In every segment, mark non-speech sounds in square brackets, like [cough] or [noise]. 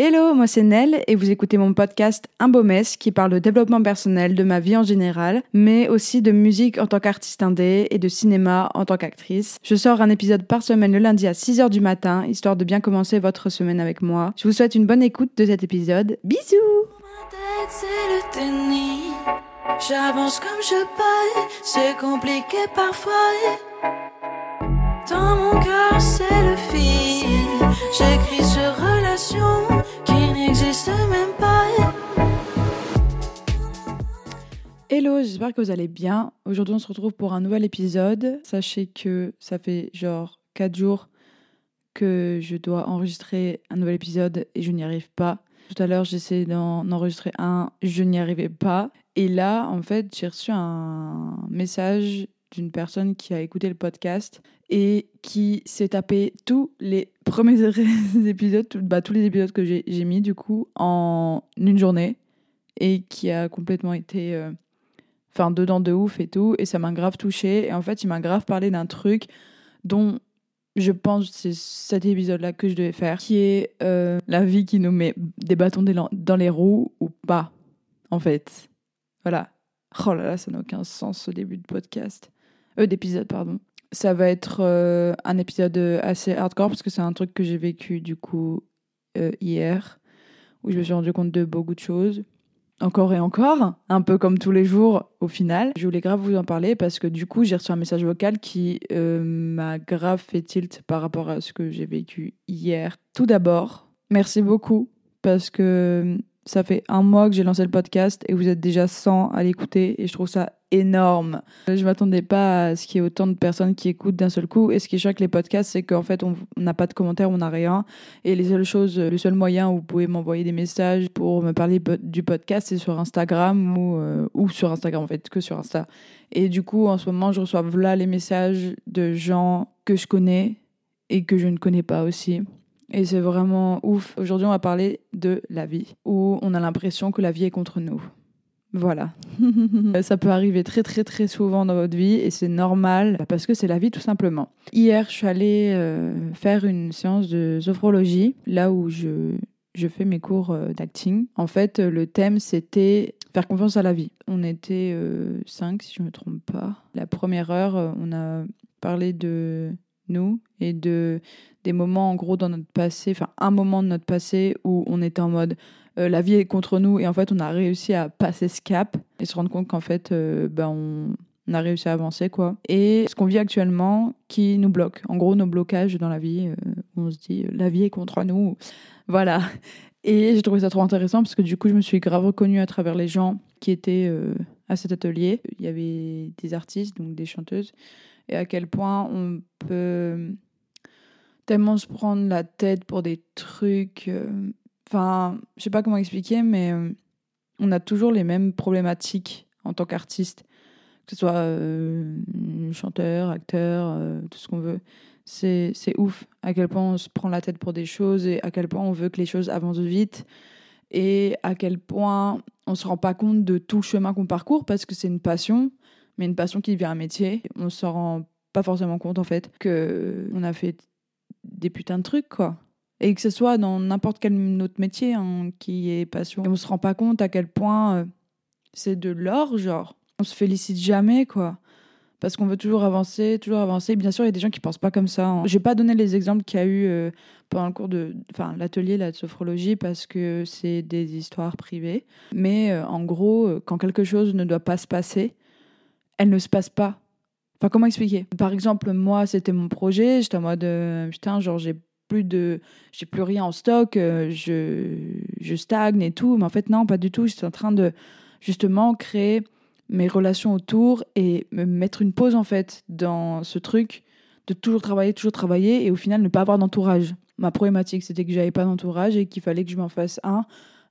Hello, moi c'est Nell et vous écoutez mon podcast Un beau mess qui parle de développement personnel, de ma vie en général, mais aussi de musique en tant qu'artiste indé et de cinéma en tant qu'actrice. Je sors un épisode par semaine le lundi à 6h du matin, histoire de bien commencer votre semaine avec moi. Je vous souhaite une bonne écoute de cet épisode. Bisous J'avance comme je peux, c'est compliqué parfois. Dans mon cœur, c'est le fil. J'écris Hello, j'espère que vous allez bien. Aujourd'hui, on se retrouve pour un nouvel épisode. Sachez que ça fait genre 4 jours que je dois enregistrer un nouvel épisode et je n'y arrive pas. Tout à l'heure, j'essayais d'en enregistrer un, je n'y arrivais pas. Et là, en fait, j'ai reçu un message d'une personne qui a écouté le podcast et qui s'est tapé tous les premiers [laughs] épisodes, bah, tous les épisodes que j'ai mis du coup en une journée et qui a complètement été euh, enfin dedans de ouf et tout et ça m'a grave touché et en fait il m'a grave parlé d'un truc dont je pense c'est cet épisode là que je devais faire qui est euh, la vie qui nous met des bâtons dans les roues ou pas en fait voilà oh là là ça n'a aucun sens au début de podcast euh, d'épisode, pardon. Ça va être euh, un épisode assez hardcore parce que c'est un truc que j'ai vécu du coup euh, hier, où je me suis rendu compte de beaucoup de choses. Encore et encore, un peu comme tous les jours au final. Je voulais grave vous en parler parce que du coup j'ai reçu un message vocal qui m'a grave fait tilt par rapport à ce que j'ai vécu hier. Tout d'abord, merci beaucoup parce que ça fait un mois que j'ai lancé le podcast et vous êtes déjà 100 à l'écouter et je trouve ça énorme. Je m'attendais pas à ce qu'il y ait autant de personnes qui écoutent d'un seul coup. Et ce qui est chouette avec les podcasts, c'est qu'en fait, on n'a pas de commentaires, on n'a rien. Et les seules choses, le seul moyen où vous pouvez m'envoyer des messages pour me parler du podcast, c'est sur Instagram ou, euh, ou sur Instagram, en fait, que sur Insta. Et du coup, en ce moment, je reçois là les messages de gens que je connais et que je ne connais pas aussi. Et c'est vraiment ouf. Aujourd'hui, on va parler de la vie, où on a l'impression que la vie est contre nous. Voilà. [laughs] ça peut arriver très très très souvent dans votre vie et c'est normal parce que c'est la vie tout simplement. Hier, je suis allée euh, faire une séance de sophrologie, là où je, je fais mes cours euh, d'acting. En fait, le thème c'était faire confiance à la vie. On était euh, cinq, si je ne me trompe pas. La première heure, on a parlé de nous et de des moments en gros dans notre passé, enfin un moment de notre passé où on était en mode euh, la vie est contre nous et en fait on a réussi à passer ce cap et se rendre compte qu'en fait euh, ben, on, a réussi à avancer quoi. Et ce qu'on vit actuellement qui nous bloque. En gros nos blocages dans la vie, euh, on se dit la vie est contre nous. Voilà. Et j'ai trouvé ça trop intéressant parce que du coup je me suis grave reconnue à travers les gens qui étaient à cet atelier. Il y avait des artistes, donc des chanteuses, et à quel point on peut tellement se prendre la tête pour des trucs. Euh, enfin, je sais pas comment expliquer, mais euh, on a toujours les mêmes problématiques en tant qu'artiste. Que ce soit euh, chanteur, acteur, tout ce qu'on veut. C'est ouf à quel point on se prend la tête pour des choses et à quel point on veut que les choses avancent vite et à quel point on se rend pas compte de tout le chemin qu'on parcourt parce que c'est une passion mais une passion qui devient un métier. On se rend pas forcément compte en fait que on a fait des putains de trucs quoi. Et que ce soit dans n'importe quel autre métier hein, qui est passion. Et on se rend pas compte à quel point euh, c'est de l'or, genre. On se félicite jamais, quoi. Parce qu'on veut toujours avancer, toujours avancer. Bien sûr, il y a des gens qui pensent pas comme ça. Hein. J'ai pas donné les exemples qu'il y a eu euh, pendant le cours de, enfin, l'atelier de sophrologie parce que c'est des histoires privées. Mais euh, en gros, quand quelque chose ne doit pas se passer, elle ne se passe pas. Enfin, comment expliquer? Par exemple, moi, c'était mon projet. J'étais en mode, euh, putain, genre, j'ai plus de, j'ai plus rien en stock, euh, je, je stagne et tout. Mais en fait, non, pas du tout. J'étais en train de justement créer mes relations autour et me mettre une pause en fait dans ce truc de toujours travailler, toujours travailler et au final ne pas avoir d'entourage. Ma problématique, c'était que j'avais pas d'entourage et qu'il fallait que je m'en fasse un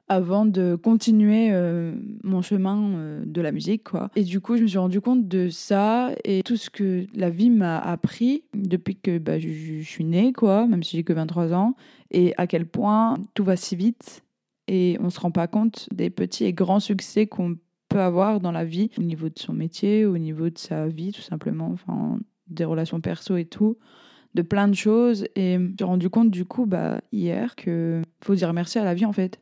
avant de continuer euh, mon chemin euh, de la musique quoi. Et du coup, je me suis rendu compte de ça et tout ce que la vie m'a appris depuis que bah, je, suis née quoi, même si j'ai que 23 ans et à quel point tout va si vite et on se rend pas compte des petits et grands succès qu'on peut avoir dans la vie au niveau de son métier, au niveau de sa vie tout simplement, enfin des relations perso et tout de plein de choses. Et je me suis rendu compte, du coup, bah, hier, que faut dire merci à la vie, en fait.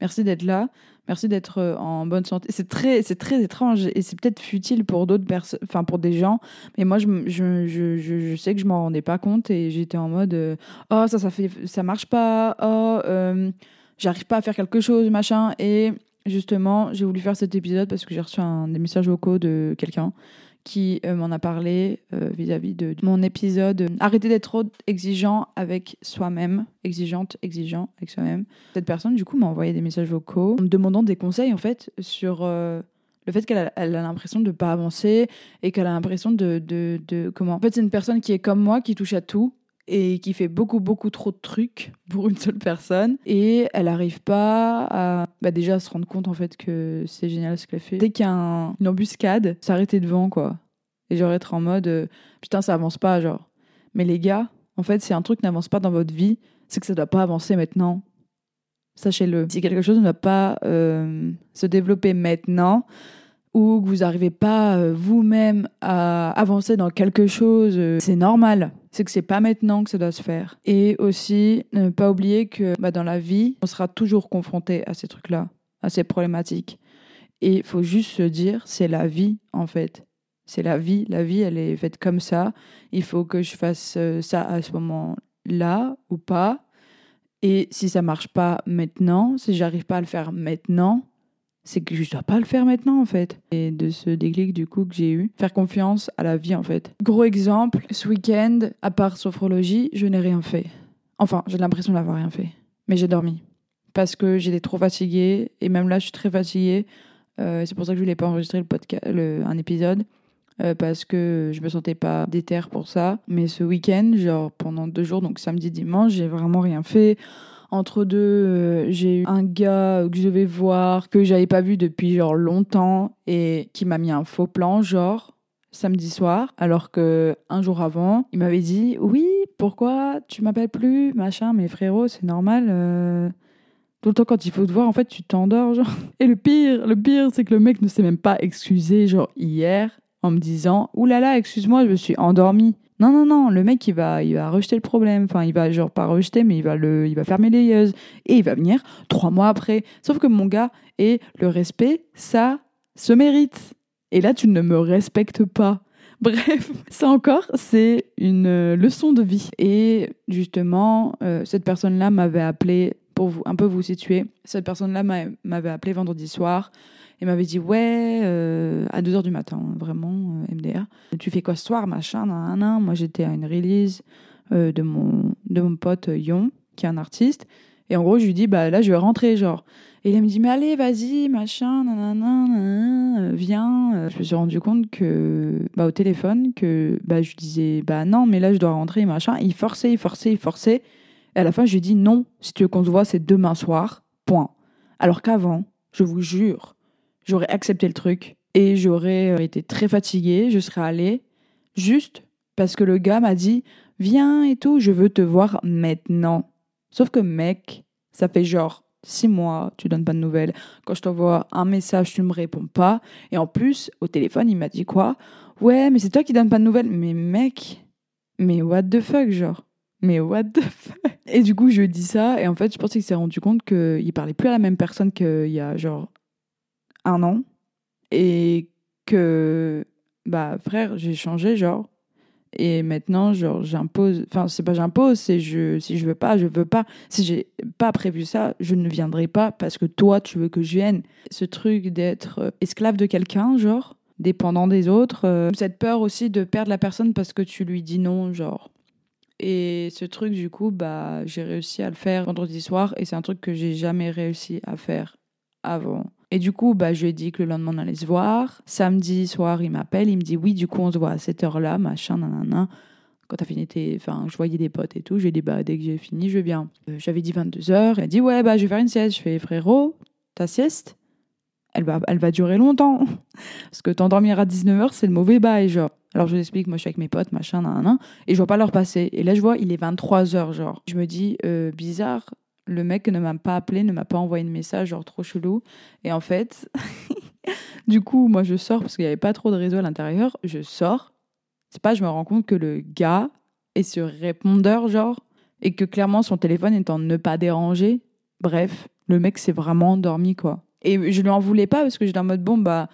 Merci d'être là. Merci d'être euh, en bonne santé. C'est très, c'est très étrange et c'est peut-être futile pour d'autres personnes, enfin pour des gens. Mais moi, je, je, je, je, sais que je m'en rendais pas compte et j'étais en mode euh, oh ça, ça fait, ça marche pas. Oh, euh, j'arrive pas à faire quelque chose, machin. Et justement, j'ai voulu faire cet épisode parce que j'ai reçu un, des messages vocaux de quelqu'un qui euh, m'en a parlé euh, vis-à-vis de, mon épisode Arrêter d'être trop exigeant avec soi-même, exigeante, exigeant avec soi-même. Cette personne, du coup, m'a envoyé des messages vocaux en me demandant des conseils, en fait, sur euh, le fait qu'elle a l'impression de ne pas avancer et qu'elle a l'impression de, de, de, Comment En fait, c'est une personne qui est comme moi, qui touche à tout et qui fait beaucoup, beaucoup trop de trucs pour une seule personne. Et elle n'arrive pas à bah déjà se rendre compte en fait que c'est génial ce qu'elle fait. Dès qu'il y a une embuscade, s'arrêter devant quoi. Et genre être en mode euh, putain, ça avance pas, genre. Mais les gars, en fait, si un truc n'avance pas dans votre vie, c'est que ça doit pas avancer maintenant. Sachez-le. Si quelque chose ne va pas euh, se développer maintenant, ou que vous n'arrivez pas euh, vous-même à avancer dans quelque chose, c'est normal c'est que c'est pas maintenant que ça doit se faire. Et aussi, ne pas oublier que bah, dans la vie, on sera toujours confronté à ces trucs-là, à ces problématiques. Et il faut juste se dire, c'est la vie en fait. C'est la vie. La vie, elle est faite comme ça. Il faut que je fasse euh, ça à ce moment-là ou pas. Et si ça marche pas maintenant, si j'arrive pas à le faire maintenant, c'est que je dois pas le faire maintenant en fait. Et de ce déclic du coup que j'ai eu, faire confiance à la vie en fait. Gros exemple, ce week-end, à part sophrologie, je n'ai rien fait. Enfin, j'ai l'impression d'avoir rien fait. Mais j'ai dormi. Parce que j'étais trop fatiguée. Et même là, je suis très fatiguée. Euh, c'est pour ça que je voulais pas enregistrer le podcast, un épisode. Euh, parce que je me sentais pas déter pour ça. Mais ce week-end, genre pendant deux jours, donc samedi, dimanche, j'ai vraiment rien fait. Entre deux, euh, j'ai eu un gars que je vais voir, que j'avais pas vu depuis genre longtemps et qui m'a mis un faux plan, genre samedi soir, alors que un jour avant, il m'avait dit oui, pourquoi tu m'appelles plus, machin, mais frérot, c'est normal. Euh, tout le temps quand il faut te voir, en fait, tu t'endors, genre. Et le pire, le pire, c'est que le mec ne s'est même pas excusé, genre hier, en me disant oulala, excuse-moi, je me suis endormi. Non, non, non, le mec, il va, il va rejeter le problème. Enfin, il va, genre, pas rejeter, mais il va, le, il va fermer les yeux. Et il va venir trois mois après. Sauf que mon gars, et le respect, ça se mérite. Et là, tu ne me respectes pas. [laughs] Bref, ça encore, c'est une leçon de vie. Et justement, euh, cette personne-là m'avait appelé, pour vous, un peu vous situer, cette personne-là m'avait appelé vendredi soir et m'avait dit ouais euh, à 2h du matin vraiment euh, MDR tu fais quoi ce soir machin nan, nan. moi j'étais à une release euh, de mon de mon pote Yon qui est un artiste. Et en gros je lui dis bah là je vais rentrer genre. Et il me dit mais allez vas-y machin viens je me suis rendu compte que bah au téléphone que bah je disais bah non mais là je dois rentrer machin. Il forçait il forçait il forçait et à la fin je lui dis non si tu veux qu'on se voit c'est demain soir point alors qu'avant je vous jure j'aurais accepté le truc et j'aurais euh, été très fatiguée, je serais allée juste parce que le gars m'a dit viens et tout, je veux te voir maintenant. Sauf que mec, ça fait genre six mois, tu donnes pas de nouvelles. Quand je t'envoie un message, tu ne me réponds pas. Et en plus, au téléphone, il m'a dit quoi? Ouais, mais c'est toi qui donnes pas de nouvelles. Mais mec, mais what the fuck, genre? Mais what the fuck? Et du coup, je dit ça, et en fait, je pensais qu'il s'est rendu compte qu'il parlait plus à la même personne qu'il y a genre un an et que bah frère j'ai changé genre et maintenant genre j'impose enfin c'est pas j'impose c'est je si je veux pas je veux pas. Si j'ai pas prévu ça je ne viendrai pas parce que toi tu veux que je vienne. Ce truc d'être euh, esclave de quelqu'un genre dépendant des autres euh, cette peur aussi de perdre la personne parce que tu lui dis non genre et ce truc du coup bah j'ai réussi à le faire vendredi soir et c'est un truc que j'ai jamais réussi à faire avant et du coup, bah, je lui ai dit que le lendemain, on allait se voir. Samedi soir, il m'appelle, il me dit oui, du coup, on se voit à cette heure-là, machin, nanana. Quand t'as fini tes. Enfin, je voyais des potes et tout. Je lui ai dit, bah, dès que j'ai fini, je viens. Euh, j'avais dit 22h. Elle a dit, ouais, bah, je vais faire une sieste. Je fais, frérot, ta sieste, elle va, elle va durer longtemps. [laughs] Parce que t'endormir à 19h, c'est le mauvais bail, genre. Alors je vous explique, moi je suis avec mes potes, machin, nanana, et je vois pas leur passer. Et là je vois, il est 23h, genre. Je me dis, euh, bizarre, le mec ne m'a pas appelé, ne m'a pas envoyé de message, genre trop chelou. Et en fait, [laughs] du coup, moi je sors parce qu'il n'y avait pas trop de réseau à l'intérieur. Je sors. C'est pas, je me rends compte que le gars et sur répondeur, genre, et que clairement son téléphone est en ne pas déranger. Bref, le mec s'est vraiment endormi, quoi. Et je lui en voulais pas parce que j'étais en mode, bon, bah,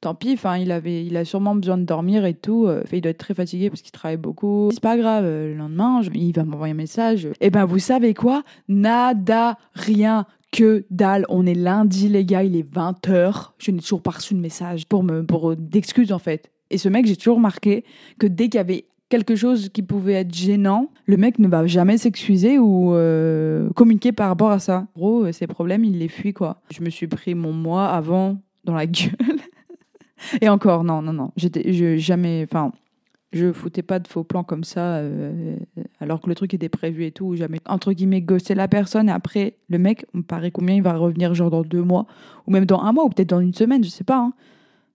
tant pis, enfin, il, avait, il a sûrement besoin de dormir et tout. Euh, Enfin, il doit être très fatigué parce qu'il travaille beaucoup. C'est pas grave, euh, le lendemain, je- il va m'envoyer un message. Et ben, vous savez quoi? Nada, rien, que dalle. On est lundi, les gars, il est 20h. Je n'ai toujours pas reçu de message pour me pour d'excuses, en fait. Et ce mec, j'ai toujours remarqué que dès qu'il y avait quelque chose qui pouvait être gênant, le mec ne va jamais s'excuser ou euh, communiquer par rapport à ça. En gros, ses problèmes, il les fuit, quoi. Je me suis pris mon mois avant dans la [laughs] gueule. Et encore, non, non, non. J'étais je, jamais. Enfin, je foutais pas de faux plans comme ça, euh, alors que le truc était prévu et tout. ou Jamais, entre guillemets, ghoster la personne. Et après, le mec, on me paraît combien il va revenir, genre dans deux mois, ou même dans un mois, ou peut-être dans une semaine, je sais pas. Hein.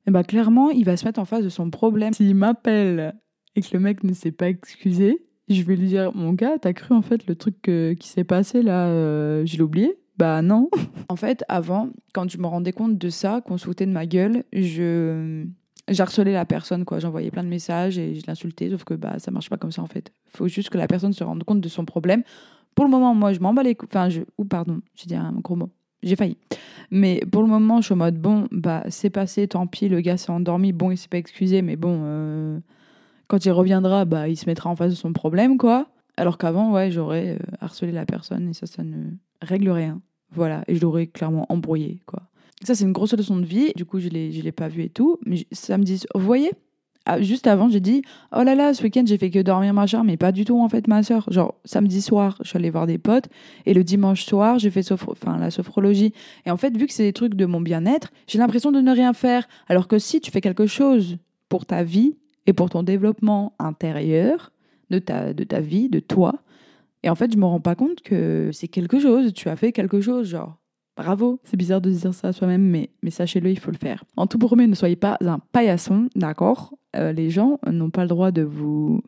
Et bah, clairement, il va se mettre en face de son problème. S'il m'appelle que le mec ne s'est pas excusé, je vais lui dire Mon gars, t'as cru en fait le truc euh, qui s'est passé là, euh, je l'ai oublié? Bah non. [laughs] en fait, avant, quand je me rendais compte de ça, qu'on se foutait de ma gueule, je j'harcelais la personne quoi. J'envoyais plein de messages et je l'insultais sauf que bah ça marche pas comme ça en fait. Faut juste que la personne se rende compte de son problème. Pour le moment moi je m'en bats les couilles enfin je ou pardon j'ai dit un gros mot j'ai failli. Mais pour le moment je suis en mode bon bah c'est passé tant pis le gars s'est endormi bon il s'est pas excusé mais bon euh, quand il reviendra bah il se mettra en face de son problème quoi alors qu'avant ouais j'aurais euh, harcelé la personne et ça ça ne règle rien voilà et je l'aurais clairement embrouillé quoi ça, c'est une grosse leçon de vie. Du coup, je je l'ai pas vu et tout. Mais j- samedi, vous voyez, ah, juste avant, j'ai dit Oh là là, ce week-end, j'ai fait que dormir ma mais pas du tout en fait, ma soeur. Genre, samedi soir, je suis allée voir des potes. Et le dimanche soir, j'ai fait la sophrologie. Et en fait, vu que c'est des trucs de mon bien-être, j'ai l'impression de ne rien faire. Alors que si tu fais quelque chose pour ta vie et pour ton développement intérieur, de ta, de ta vie, de toi, et en fait, je me rends pas compte que c'est quelque chose. Tu as fait quelque chose, genre. Bravo, c'est bizarre de dire ça à soi-même, mais, mais sachez-le, il faut le faire. En tout premier, ne soyez pas un paillasson, d'accord? Euh, Les gens n'ont pas le droit de vous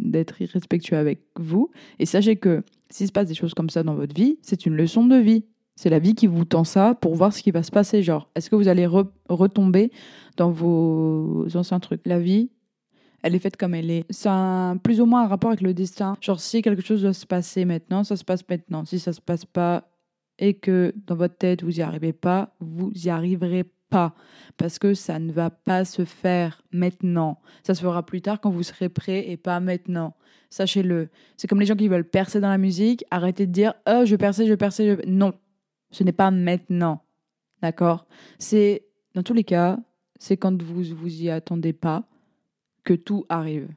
d'être irrespectueux avec vous. Et sachez que s'il se passe des choses comme ça dans votre vie, c'est une leçon de vie. C'est la vie qui vous tend ça pour voir ce qui va se passer. Genre, est-ce que vous allez re- retomber dans vos anciens trucs? La vie, elle est faite comme elle est. Ça a plus ou moins un rapport avec le destin. Genre, si quelque chose doit se passer maintenant, ça se passe maintenant. Si ça se passe pas et que dans votre tête, vous y arrivez pas, vous y arriverez pas. Parce que ça ne va pas se faire maintenant. Ça se fera plus tard quand vous serez prêt et pas maintenant. Sachez-le. C'est comme les gens qui veulent percer dans la musique. Arrêtez de dire Oh, je percer, je percer. Je... Non, ce n'est pas maintenant. D'accord? C'est, dans tous les cas, c'est quand vous vous y attendez pas que tout arrive.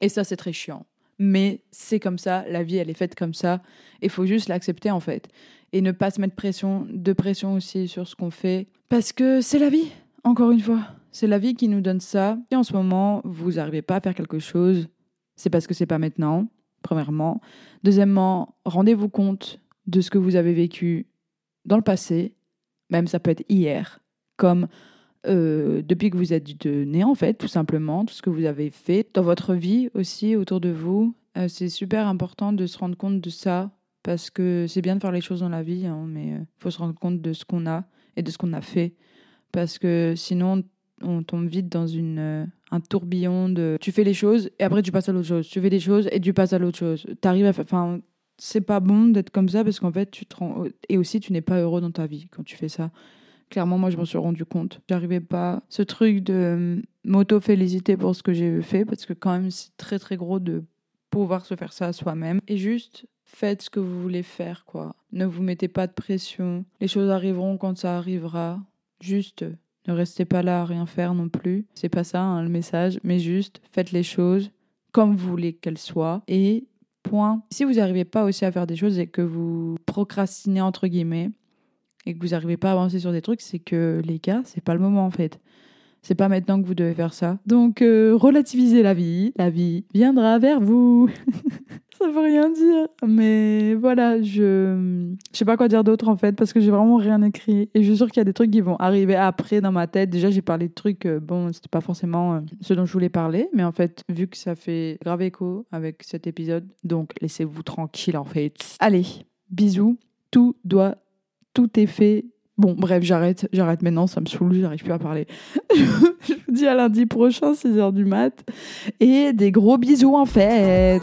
Et ça, c'est très chiant. Mais c'est comme ça, la vie, elle est faite comme ça. Il faut juste l'accepter, en fait. Et ne pas se mettre pression, de pression aussi sur ce qu'on fait. Parce que c'est la vie, encore une fois. C'est la vie qui nous donne ça. Et en ce moment, vous n'arrivez pas à faire quelque chose, c'est parce que c'est pas maintenant, premièrement. Deuxièmement, rendez-vous compte de ce que vous avez vécu dans le passé, même ça peut être hier, comme euh, depuis que vous êtes né, en fait, tout simplement, tout ce que vous avez fait dans votre vie aussi autour de vous. Euh, c'est super important de se rendre compte de ça, parce que c'est bien de faire les choses dans la vie, hein, mais il faut se rendre compte de ce qu'on a et de ce qu'on a fait, parce que sinon, on tombe vite dans une, euh, un tourbillon de tu fais les choses et après tu passes à l'autre chose. Tu fais des choses et tu passes à l'autre chose. T'arrives. Enfin, c'est pas bon d'être comme ça parce qu'en fait, tu te rends. Et aussi, tu n'es pas heureux dans ta vie quand tu fais ça. Clairement, moi, je m'en suis rendu compte. J'arrivais pas. Ce truc de euh, m'auto-féliciter pour ce que j'ai fait parce que quand même, c'est très très gros de pouvoir se faire ça à soi-même. Et juste. Faites ce que vous voulez faire, quoi. Ne vous mettez pas de pression. Les choses arriveront quand ça arrivera. Juste ne restez pas là à rien faire non plus. C'est pas ça hein, le message, mais juste faites les choses comme vous voulez qu'elles soient et point. Si vous n'arrivez pas aussi à faire des choses et que vous procrastinez entre guillemets et que vous n'arrivez pas à avancer sur des trucs, c'est que les gars, c'est pas le moment en fait. C'est pas maintenant que vous devez faire ça. Donc euh, relativisez la vie, la vie viendra vers vous. [laughs] ça veut rien dire, mais voilà, je je sais pas quoi dire d'autre en fait parce que j'ai vraiment rien écrit et je suis sûre qu'il y a des trucs qui vont arriver après dans ma tête. Déjà, j'ai parlé de trucs euh, bon, c'était pas forcément euh, ce dont je voulais parler, mais en fait, vu que ça fait grave écho avec cet épisode, donc laissez-vous tranquille en fait. Allez, bisous. Tout doit tout est fait Bon, bref, j'arrête, j'arrête maintenant, ça me saoule, j'arrive plus à parler. [laughs] je vous dis à lundi prochain, 6h du mat. Et des gros bisous en fait.